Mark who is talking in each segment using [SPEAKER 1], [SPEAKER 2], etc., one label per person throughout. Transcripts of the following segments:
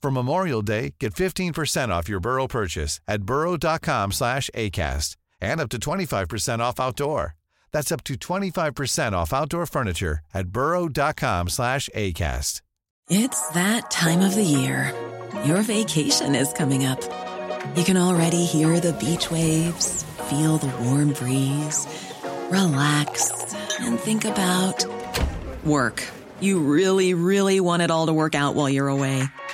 [SPEAKER 1] For Memorial Day, get 15% off your Burrow purchase at burrow.com slash ACAST and up to 25% off outdoor. That's up to 25% off outdoor furniture at burrow.com slash ACAST.
[SPEAKER 2] It's that time of the year. Your vacation is coming up. You can already hear the beach waves, feel the warm breeze, relax, and think about work. You really, really want it all to work out while you're away.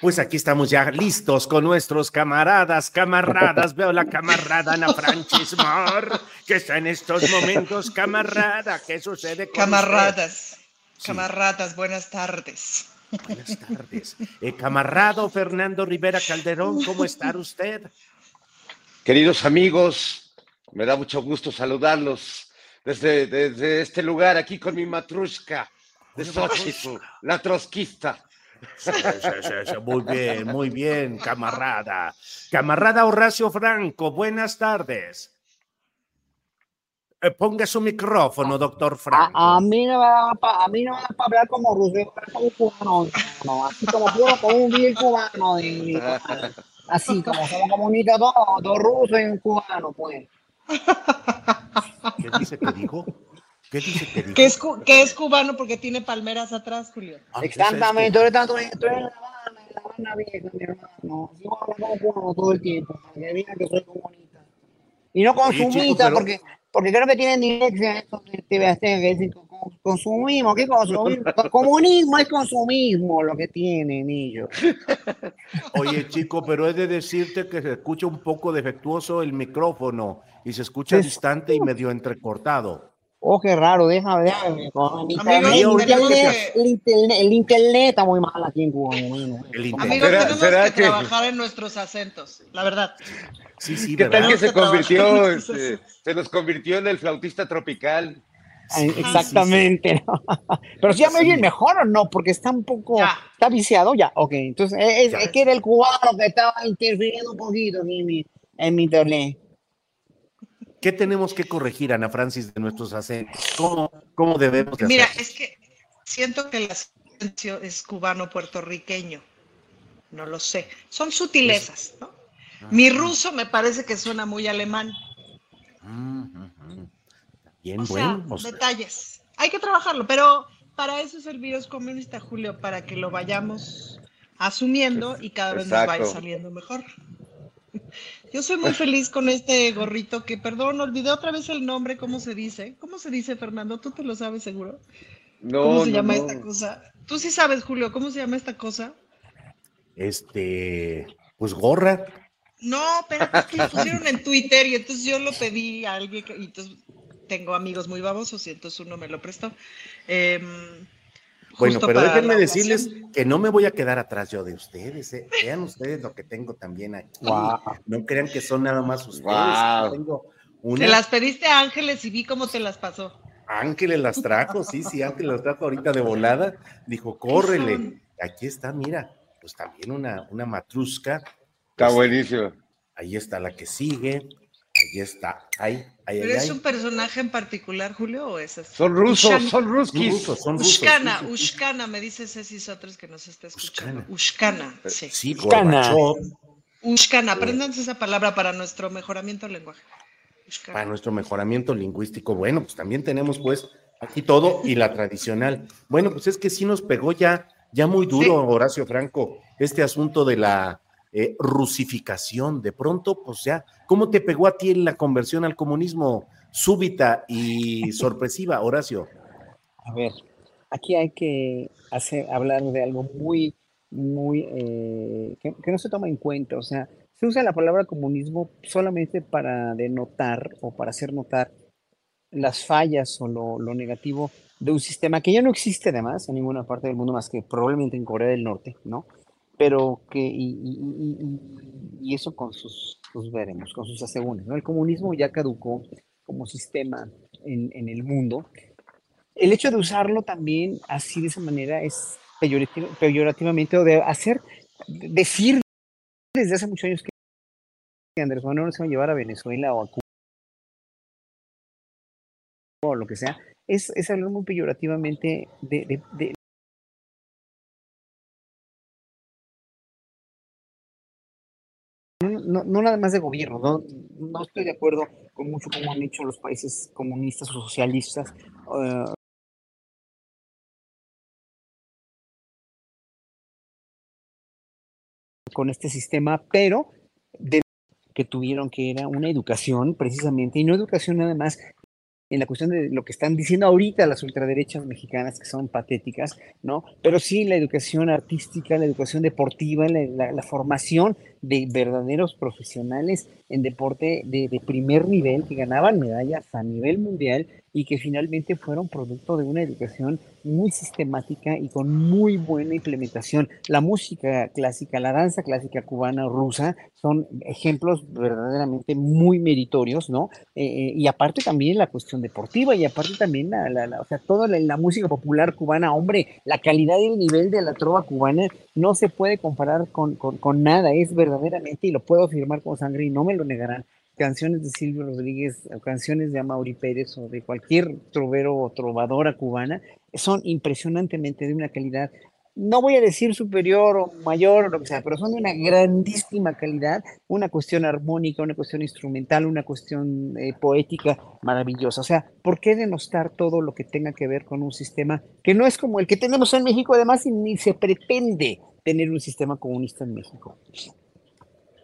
[SPEAKER 3] Pues aquí estamos ya listos con nuestros camaradas, camaradas. Veo la camarada Ana Francis Moore, que está en estos momentos, camarada. ¿Qué sucede con
[SPEAKER 4] Camaradas, camaradas, buenas tardes.
[SPEAKER 3] Buenas tardes. Eh, camarado Fernando Rivera Calderón, ¿cómo está usted?
[SPEAKER 5] Queridos amigos, me da mucho gusto saludarlos desde, desde este lugar, aquí con mi matrushka de Xochitl, la trotskista.
[SPEAKER 3] Sí, sí, sí, sí, Muy bien, muy bien, camarada. Camarada Horacio Franco, buenas tardes. Eh, ponga su micrófono, doctor Franco.
[SPEAKER 6] A, a mí no me da para no hablar como ruso, como cubano, no, así como puro como un bien cubano, así como somos comunistas todos, dos rusos y un cubano, pues.
[SPEAKER 3] ¿Qué dice que dijo? ¿Qué dice que dijo?
[SPEAKER 4] Que es, que es cubano porque tiene palmeras atrás, Julio.
[SPEAKER 3] Ah, pues,
[SPEAKER 6] Exactamente,
[SPEAKER 3] ¿sabes
[SPEAKER 6] ahorita estoy, estoy en La Habana, en La Habana vieja, mi hermano. Yo hablo cubano todo el tiempo, para que vean que soy comunista. Y no consumista,
[SPEAKER 3] pero-
[SPEAKER 6] porque, porque creo que tienen de TVC, que dicen con- con- consumismo, ¿qué consumismo? Comunismo es consumismo lo que tienen ellos.
[SPEAKER 3] que- Oye, chico, pero he de decirte que se escucha un poco defectuoso el micrófono y se escucha distante y medio entrecortado.
[SPEAKER 6] Oh, qué raro, déjame, déjame. con El internet,
[SPEAKER 4] Amigos,
[SPEAKER 6] el internet,
[SPEAKER 4] que-
[SPEAKER 6] el internet, el internet está muy mal aquí en Cuba. bueno.
[SPEAKER 3] El internet.
[SPEAKER 4] Amigos,
[SPEAKER 5] ¿Será-
[SPEAKER 4] tenemos
[SPEAKER 5] será
[SPEAKER 4] que,
[SPEAKER 5] que-
[SPEAKER 4] trabajar en nuestros acentos, la verdad.
[SPEAKER 3] Sí, sí,
[SPEAKER 5] ¿Qué tal que se convirtió, este, se nos convirtió en el flautista tropical?
[SPEAKER 6] Ay, Exactamente. ¿no? Pero si ya me oyen mejor o no, porque está un poco,
[SPEAKER 4] Ya.
[SPEAKER 6] está viciado ya. Ok, entonces es,
[SPEAKER 3] Ya.
[SPEAKER 6] es que era el cubano que estaba interfiriendo un poquito en mi, en mi internet.
[SPEAKER 3] ¿Qué tenemos que corregir, Ana Francis, de nuestros acentos? ¿Cómo, cómo debemos de
[SPEAKER 4] Mira,
[SPEAKER 3] hacer?
[SPEAKER 4] es que siento que el acento es cubano-puertorriquiño. No lo sé. Son sutilezas, ¿no? Mi ruso me parece que suena muy alemán.
[SPEAKER 3] Bien,
[SPEAKER 4] O sea,
[SPEAKER 3] bueno.
[SPEAKER 4] detalles. Hay que trabajarlo, pero para eso es el virus comunista, Julio, para que lo vayamos asumiendo y cada vez nos vaya saliendo mejor. Yo soy muy feliz con este gorrito que, perdón, olvidé otra vez el nombre, ¿cómo se dice? ¿Cómo se dice, Fernando? ¿Tú te lo sabes seguro?
[SPEAKER 5] No,
[SPEAKER 4] ¿Cómo se
[SPEAKER 5] no,
[SPEAKER 4] llama
[SPEAKER 5] no.
[SPEAKER 4] esta cosa? Tú sí sabes, Julio, ¿cómo se llama esta cosa?
[SPEAKER 3] este, pues gorra.
[SPEAKER 4] No, pero es que lo pusieron en Twitter y entonces yo lo pedí a alguien que, y entonces tengo amigos muy babosos y entonces uno me lo prestó. Em,
[SPEAKER 3] Bueno,
[SPEAKER 4] Justo
[SPEAKER 3] pero déjenme decirles
[SPEAKER 4] ocasión.
[SPEAKER 3] que no me voy a quedar atrás yo de ustedes. ¿eh? Vean ustedes lo que tengo también aquí. No crean que son nada más ustedes. Tengo
[SPEAKER 4] Te las pediste a Ángeles y vi cómo te las pasó.
[SPEAKER 3] Ángeles las trajo, sí, sí, Ángeles las trajo ahorita de volada. Dijo, córrele. Aquí está, mira, pues también una, una matrusca.
[SPEAKER 5] Está
[SPEAKER 3] Pues,
[SPEAKER 5] buenísimo.
[SPEAKER 3] Ahí está la que sigue. Ahí está. Ahí, ahí,
[SPEAKER 4] ¿Pero
[SPEAKER 3] ahí.
[SPEAKER 4] es
[SPEAKER 3] ahí.
[SPEAKER 4] un personaje en particular, Julio, o es así?
[SPEAKER 5] Son rusos,
[SPEAKER 4] Ushan-
[SPEAKER 5] son
[SPEAKER 3] Son
[SPEAKER 5] ruskis.
[SPEAKER 3] rusos, son rusos.
[SPEAKER 4] Ushkana. Ushkana, me dice Ceci Sotres que nos está escuchando.
[SPEAKER 3] Ushkana.
[SPEAKER 4] Ushkana, sí.
[SPEAKER 3] Sí,
[SPEAKER 6] Ushkana.
[SPEAKER 4] Ushkana, apréndanse esa palabra para nuestro mejoramiento del lenguaje. Ushkana.
[SPEAKER 3] para nuestro mejoramiento lingüístico. Bueno, pues también tenemos pues aquí todo y la tradicional. Bueno, pues es que sí nos pegó ya, ya muy duro,
[SPEAKER 4] Sí.
[SPEAKER 3] Horacio Franco, este asunto de la eh, rusificación. De pronto, pues ya, ¿cómo te pegó a ti la conversión al comunismo súbita y sorpresiva, Horacio?
[SPEAKER 6] A ver, aquí hay que hablar de algo muy, muy, eh, que, que no se toma en cuenta. O sea, se usa la palabra comunismo solamente para denotar o para hacer notar las fallas o lo, lo negativo de un sistema que ya no existe además en ninguna parte del mundo más que probablemente en Corea del Norte, ¿no? Pero que, y, y- y- y- eso con sus, sus veremos, con sus asegúnes. El comunismo ya caducó como sistema en, el mundo. El hecho de usarlo también así de esa manera es peyorati- peyorativamente o de hacer, decir desde hace muchos años que Andrés Manuel no se va a llevar a Venezuela o a Cuba o lo que sea, es, es hablar muy peyorativamente de- no, no- nada más de gobierno, no, estoy de acuerdo con mucho como han hecho los países comunistas o socialistas, eh, con este sistema, pero de que tuvieron que era una educación precisamente, y no educación nada más en la cuestión de lo que están diciendo ahorita las ultraderechas mexicanas, que son patéticas, ¿no? Pero sí la educación artística, la educación deportiva, la formación de verdaderos profesionales en deporte de, de primer nivel que ganaban medallas a nivel mundial y que finalmente fueron producto de una educación muy sistemática y con muy buena implementación. La música clásica, la danza clásica cubana, rusa, son ejemplos verdaderamente muy meritorios, ¿no? Eh, eh, y aparte también la cuestión deportiva y aparte también la, la- o sea, toda la, música popular cubana, hombre, la calidad y el nivel de la trova cubana no se puede comparar con, con, con nada, es verdaderamente, y lo puedo afirmar con sangre y no me lo negarán, canciones de Silvio Rodríguez, o canciones de Amaury Pérez o de cualquier trovero o trovadora cubana, son impresionantemente de una calidad, no voy a decir superior o mayor o lo que sea, pero son de una grandísima calidad, una cuestión armónica, una cuestión instrumental, una cuestión eh, poética maravillosa. O sea, ¿por qué denostar todo lo que tenga que ver con un sistema que no es como el que tenemos en México, además, y ni se pretende tener un sistema comunista en México?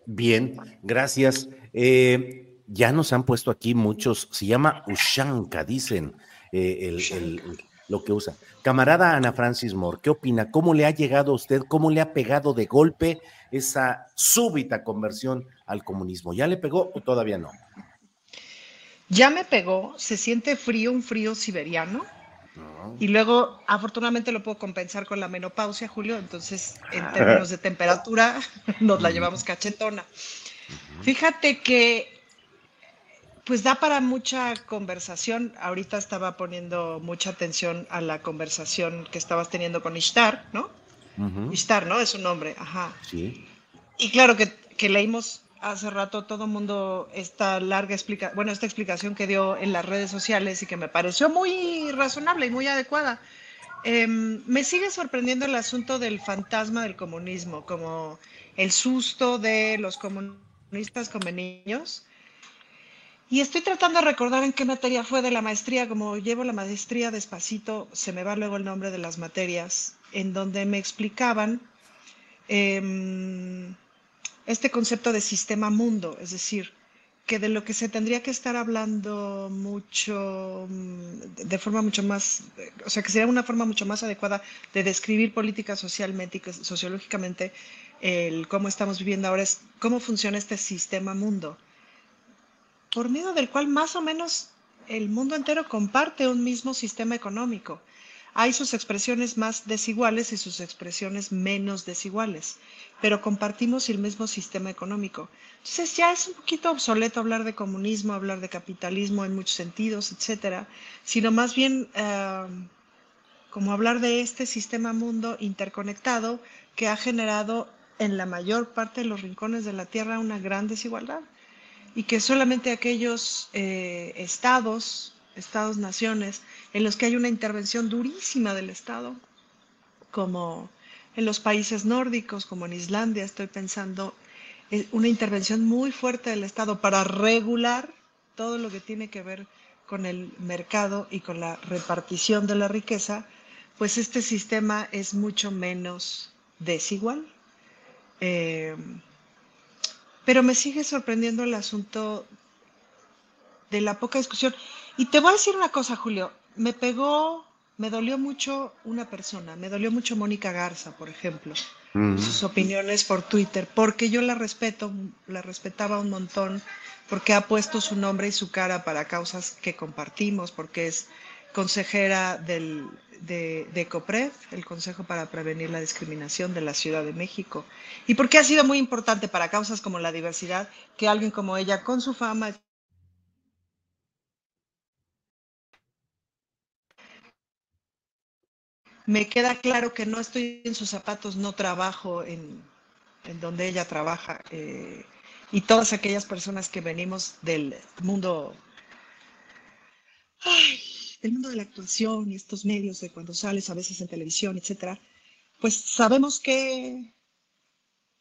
[SPEAKER 3] Bien, gracias. Eh, ya nos han puesto aquí muchos, se llama Ushanka, dicen eh, el- el- lo que usa. Camarada Ana Francis Moore, ¿qué opina? ¿Cómo le ha llegado a usted, cómo le ha pegado de golpe esa súbita conversión al comunismo? ¿Ya le pegó o todavía no?
[SPEAKER 4] Ya me pegó, se siente frío, un frío siberiano. Y luego, afortunadamente, lo puedo compensar con la menopausia, Julio. Entonces, en términos de temperatura, nos la llevamos cachetona. Fíjate que, pues da para mucha conversación. Ahorita estaba poniendo mucha atención a la conversación que estabas teniendo con Ishtar, ¿no?
[SPEAKER 3] Ujú,
[SPEAKER 4] Ishtar, ¿no? Es su nombre, ajá.
[SPEAKER 3] Sí.
[SPEAKER 4] Y claro que, que leímos hace rato todo mundo esta larga explica, bueno, esta explicación que dio en las redes sociales y que me pareció muy razonable y muy adecuada. Em, me sigue sorprendiendo el asunto del fantasma del comunismo, como el susto de los comunistas como niños. Y estoy tratando de recordar en qué materia fue de la maestría, como llevo la maestría despacito, se me va luego el nombre de las materias, en donde me explicaban em, este concepto de sistema mundo, es decir, que de lo que se tendría que estar hablando mucho, mm, de forma mucho más, o sea, que sería una forma mucho más adecuada de describir política socialmente y sociológicamente el cómo estamos viviendo ahora es cómo funciona este sistema mundo, por medio del cual más o menos el mundo entero comparte un mismo sistema económico. Hay sus expresiones más desiguales y sus expresiones menos desiguales, pero compartimos el mismo sistema económico. Entonces ya es un poquito obsoleto hablar de comunismo, hablar de capitalismo en muchos sentidos, etcétera, sino más bien eh, como hablar de este sistema mundo interconectado que ha generado en la mayor parte de los rincones de la Tierra una gran desigualdad y que solamente aquellos eh, estados, estados-naciones, en los que hay una intervención durísima del Estado, como en los países nórdicos, como en Islandia, estoy pensando, eh, una intervención muy fuerte del Estado para regular todo lo que tiene que ver con el mercado y con la repartición de la riqueza, pues este sistema es mucho menos desigual. Eh, pero me sigue sorprendiendo el asunto de la poca discusión. Y te voy a decir una cosa, Julio. Me pegó, me dolió mucho una persona, me dolió mucho Mónica Garza, por ejemplo, mm. sus opiniones por Twitter, porque yo la respeto, la respetaba un montón, porque ha puesto su nombre y su cara para causas que compartimos, porque es consejera del, de, de COPRED, el Consejo para Prevenir la Discriminación de la Ciudad de México. Y porque ha sido muy importante para causas como la diversidad que alguien como ella, con su fama, me queda claro que no estoy en sus zapatos, no trabajo en, donde ella trabaja. Eh, y todas aquellas personas que venimos del mundo el mundo de la actuación y estos medios de cuando sales a veces en televisión, etcétera, pues sabemos que,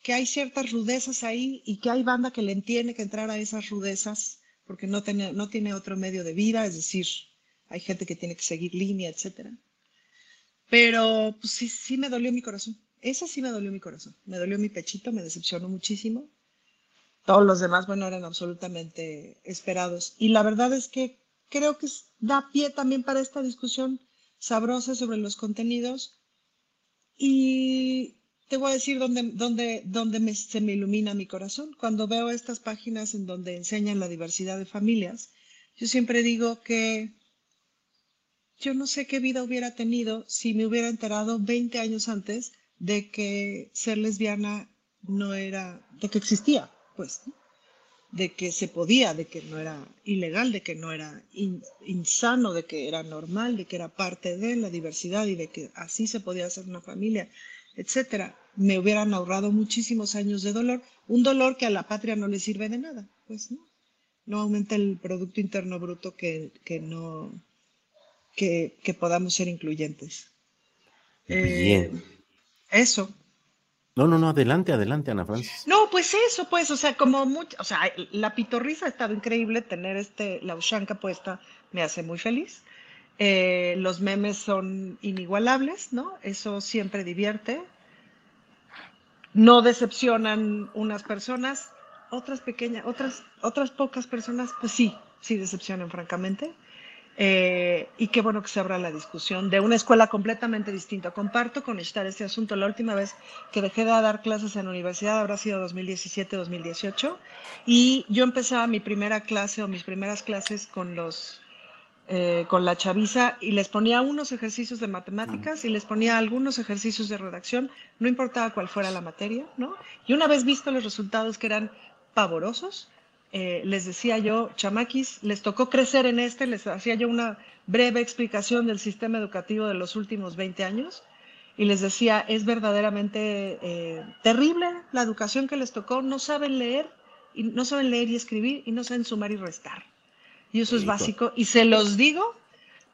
[SPEAKER 4] que hay ciertas rudezas ahí y que hay banda que le tiene que entrar a esas rudezas porque no tiene, no tiene otro medio de vida, es decir, hay gente que tiene que seguir línea, etcétera. Pero pues, sí, sí me dolió mi corazón. Esa sí me dolió mi corazón. Me dolió mi pechito, me decepcionó muchísimo. Todos los demás, bueno, eran absolutamente esperados. Y la verdad es que creo que da pie también para esta discusión sabrosa sobre los contenidos. Y te voy a decir dónde, dónde, dónde se me ilumina mi corazón. Cuando veo estas páginas en donde enseñan la diversidad de familias, yo siempre digo que yo no sé qué vida hubiera tenido si me hubiera enterado 20 años antes de que ser lesbiana no era, de que existía, pues de que se podía, de que no era ilegal, de que no era insano, de que era normal, de que era parte de la diversidad y de que así se podía hacer una familia, etcétera. Me hubieran ahorrado muchísimos años de dolor, un dolor que a la patria no le sirve de nada, pues no. No aumenta el Producto Interno Bruto que, que no, que, que, podamos ser incluyentes.
[SPEAKER 3] Bien.
[SPEAKER 4] Eh, eso,
[SPEAKER 3] no, no, no, adelante, adelante, Ana Francis.
[SPEAKER 4] No, pues eso, pues, o sea, como mucho, o sea, la pitorriza ha estado increíble, tener este, la ushanka puesta me hace muy feliz. Eh, los memes son inigualables, ¿no? Eso siempre divierte. No decepcionan unas personas, otras pequeñas, otras, otras pocas personas, pues sí, sí decepcionan, francamente. Eh, y qué bueno que se abra la discusión de una escuela completamente distinta. Comparto con estar este asunto. La última vez que dejé de dar clases en la universidad habrá sido 2017-2018 y yo empezaba mi primera clase o mis primeras clases con los eh, con la chaviza y les ponía unos ejercicios de matemáticas y les ponía algunos ejercicios de redacción, no importaba cuál fuera la materia, ¿no? Y una vez visto los resultados que eran pavorosos, eh, les decía yo, chamaquis, les tocó crecer en este, les hacía yo una breve explicación del sistema educativo de los últimos 20 años y les decía, es verdaderamente eh, terrible la educación que les tocó, no saben leer, y no saben leer y escribir y no saben sumar y restar. Y eso es básico y se los digo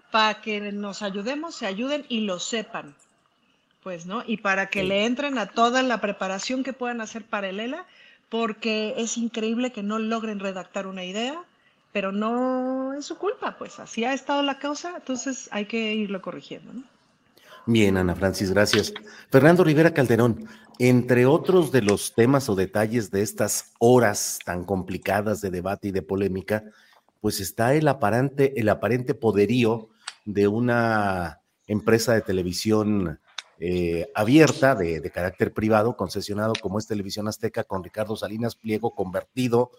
[SPEAKER 4] para que nos ayudemos, se ayuden y lo sepan. Pues, ¿no? Y para que le entren a toda la preparación que puedan hacer para el ELA porque es increíble que no logren redactar una idea, pero no es su culpa, pues así ha estado la causa, entonces hay que irlo corrigiendo. ¿no?
[SPEAKER 3] Bien, Ana Francis, gracias. Fernando Rivera Calderón, entre otros de los temas o detalles de estas horas tan complicadas de debate y de polémica, pues está el aparente, el aparente poderío de una empresa de televisión eh, abierta de, carácter privado, concesionado como es Televisión Azteca, con Ricardo Salinas Pliego convertido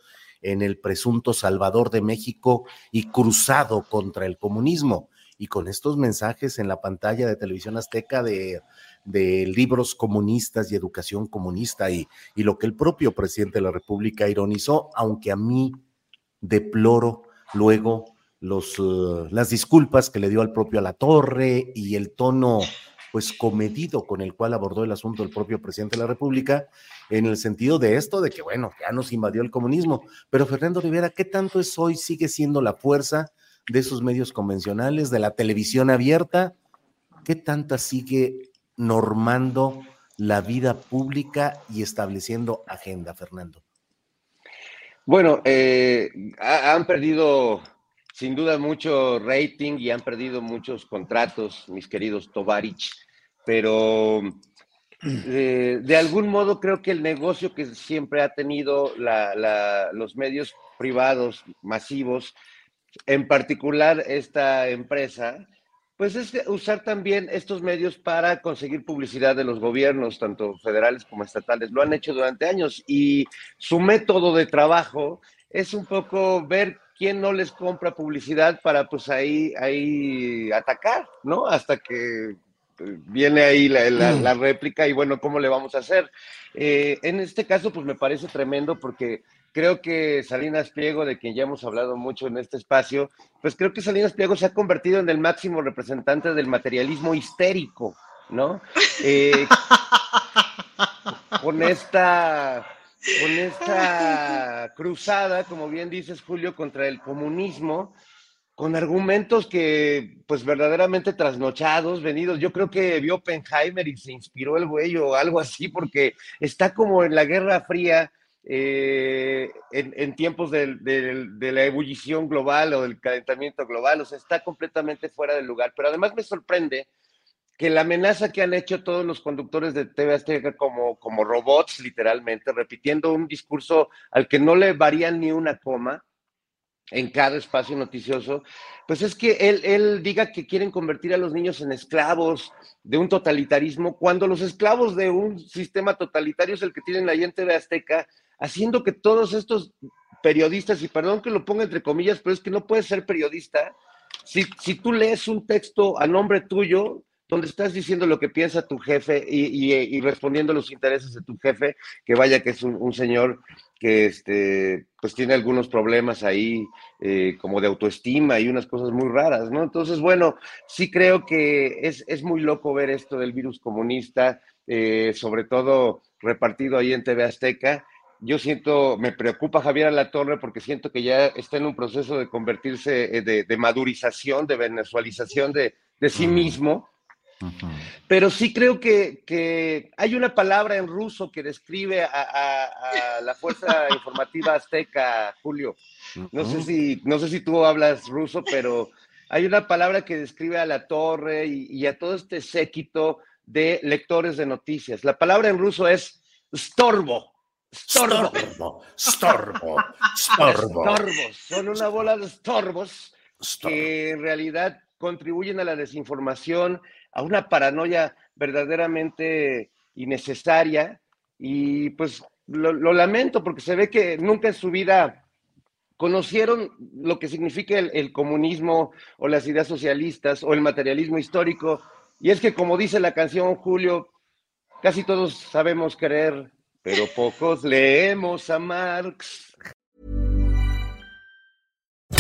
[SPEAKER 3] en el presunto salvador de México y cruzado contra el comunismo. y con estos mensajes en la pantalla de televisión azteca de, libros comunistas y educación comunista y, y lo que el propio presidente de la República ironizó, aunque a mí deploro luego los, uh, las disculpas que le dio al propio a la torre y el tono pues comedido con el cual abordó el asunto el propio presidente de la República, en el sentido de esto, de que bueno, ya nos invadió el comunismo. Pero Fernando Rivera, ¿qué tanto es hoy? ¿Sigue siendo la fuerza de esos medios convencionales, de la televisión abierta? ¿Qué tanta sigue normando la vida pública y estableciendo agenda, Fernando?
[SPEAKER 5] Bueno, eh, han perdido sin duda mucho rating y han perdido muchos contratos, mis queridos Tovarich, pero eh, de algún modo creo que el negocio que siempre ha tenido los medios privados masivos, en particular esta empresa, pues es usar también estos medios para conseguir publicidad de los gobiernos, tanto federales como estatales. Lo han hecho durante años y su método de trabajo es un poco ver quién no les compra publicidad para pues ahí, ahí atacar, ¿no? Hasta que eh, viene ahí mm. la, réplica y bueno, ¿cómo le vamos a hacer? Eh, en este caso, pues me parece tremendo porque creo que Salinas Pliego, de quien ya hemos hablado mucho en este espacio, pues creo que Salinas Pliego se ha convertido en el máximo representante del materialismo histérico, ¿no? Eh, con esta con esta cruzada, como bien dices, Julio, contra el comunismo, con argumentos que, pues, verdaderamente trasnochados, venidos. Yo creo que vio Oppenheimer y se inspiró el güey o algo así, porque está como en la Guerra Fría, eh, en, tiempos de la ebullición global o del calentamiento global, o sea, está completamente fuera del lugar. Pero además me sorprende que la amenaza que han hecho todos los conductores de TV Azteca como, como robots, literalmente, repitiendo un discurso al que no le varían ni una coma en cada espacio noticioso, pues es que él, él diga que quieren convertir a los niños en esclavos de un totalitarismo, cuando los esclavos de un sistema totalitario es el que tienen ahí en TV Azteca, haciendo que todos estos periodistas, y perdón que lo ponga entre comillas, pero es que no puedes ser periodista, si, si tú lees un texto a nombre tuyo, donde estás diciendo lo que piensa tu jefe y, respondiendo a los intereses de tu jefe, que vaya que es un, señor que este, pues tiene algunos problemas ahí eh, como de autoestima y unas cosas muy raras, ¿no? Entonces, bueno, sí creo que es, muy loco ver esto del virus comunista, eh, sobre todo repartido ahí en TV Azteca. Yo siento, me preocupa Javier Alatorre porque siento que ya está en un proceso de convertirse, eh, de, madurización, de venezualización de, de sí mismo pero sí creo que, hay una palabra en ruso que describe a, la Fuerza Informativa Azteca, Julio. No sé, si, no sé si tú hablas ruso, pero hay una palabra que describe a la torre y, a todo este séquito de lectores de noticias. La palabra en ruso es storbo. Storbo.
[SPEAKER 3] Storbo. Storbo.
[SPEAKER 5] Storbos. Son una bola de estorbos que en realidad contribuyen a la desinformación a una paranoia verdaderamente innecesaria y pues lo, lamento porque se ve que nunca en su vida conocieron lo que significa el, comunismo o las ideas socialistas o el materialismo histórico. Y es que como dice la canción Julio, casi todos sabemos querer, pero pocos leemos a Marx.